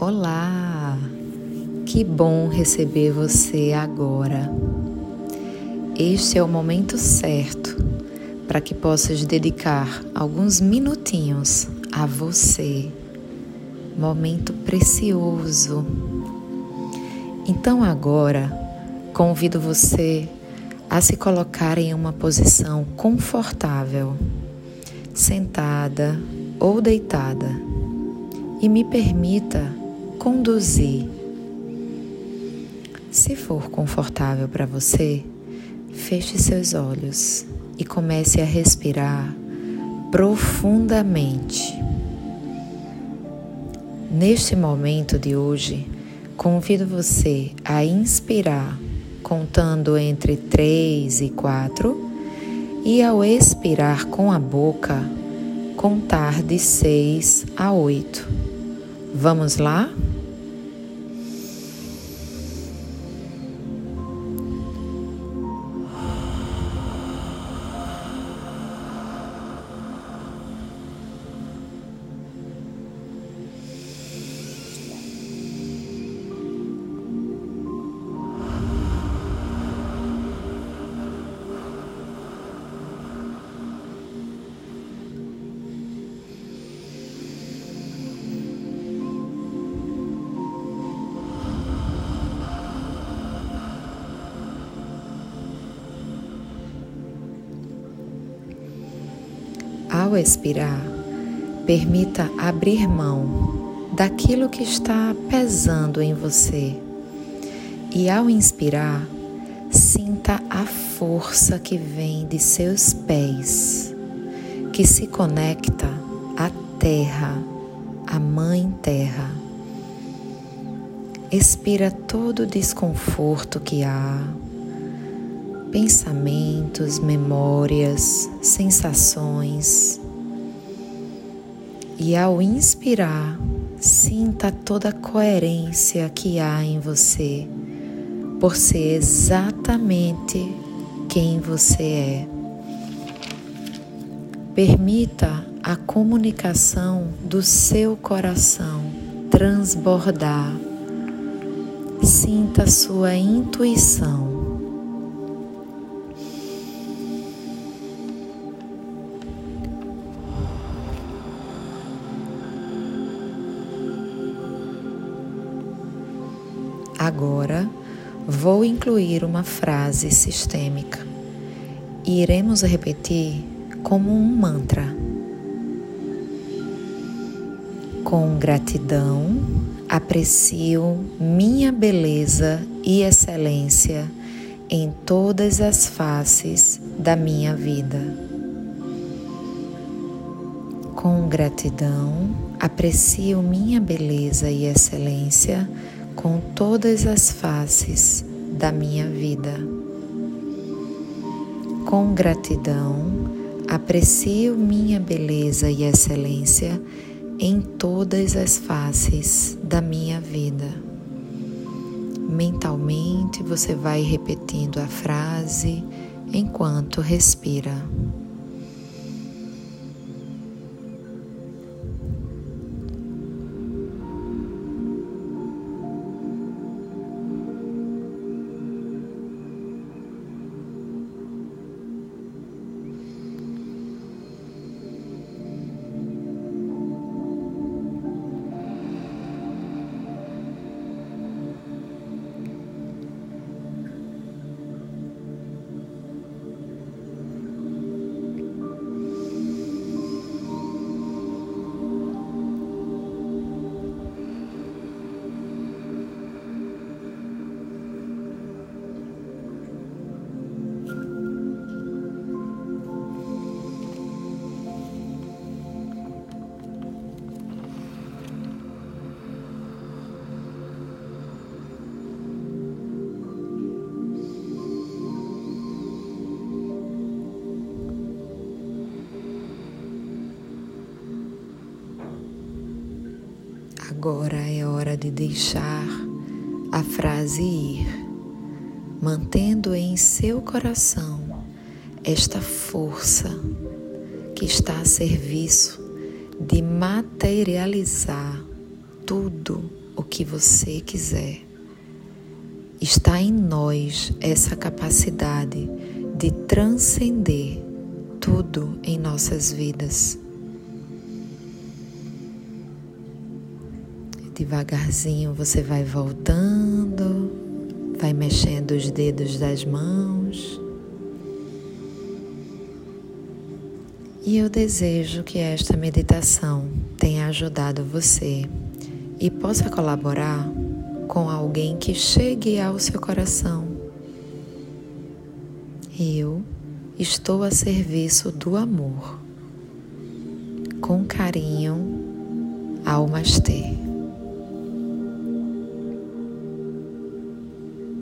Olá! Que bom receber você agora. Este é o momento certo para que possas dedicar alguns minutinhos a você. Momento precioso. Então agora convido você a se colocar em uma posição confortável, sentada ou deitada, e me permita conduzir. Se for confortável para você, feche seus olhos e comece a respirar profundamente. Neste momento de hoje, convido você a inspirar contando entre 3 e 4 e ao expirar com a boca, contar de 6 a 8. Vamos lá? Ao expirar, permita abrir mão daquilo que está pesando em você. E ao inspirar, sinta a força que vem de seus pés, que se conecta à terra, à Mãe Terra. Expira todo o desconforto que há, pensamentos, memórias, sensações. E ao inspirar, sinta toda a coerência que há em você, por ser exatamente quem você é. Permita a comunicação do seu coração transbordar. Sinta sua intuição. Agora vou incluir uma frase sistêmica e iremos repetir como um mantra. Com gratidão, aprecio minha beleza e excelência em todas as faces da minha vida. Com gratidão, aprecio minha beleza e excelência com todas as faces da minha vida. Com gratidão, aprecio minha beleza e excelência em todas as faces da minha vida. Mentalmente você vai repetindo a frase enquanto respira. Agora é hora de deixar a frase ir, mantendo em seu coração esta força que está a serviço de materializar tudo o que você quiser. Está em nós essa capacidade de transcender tudo em nossas vidas. Devagarzinho você vai voltando, vai mexendo os dedos das mãos. E eu desejo que esta meditação tenha ajudado você e possa colaborar com alguém que chegue ao seu coração. Eu estou a serviço do amor. Com carinho, Almastê.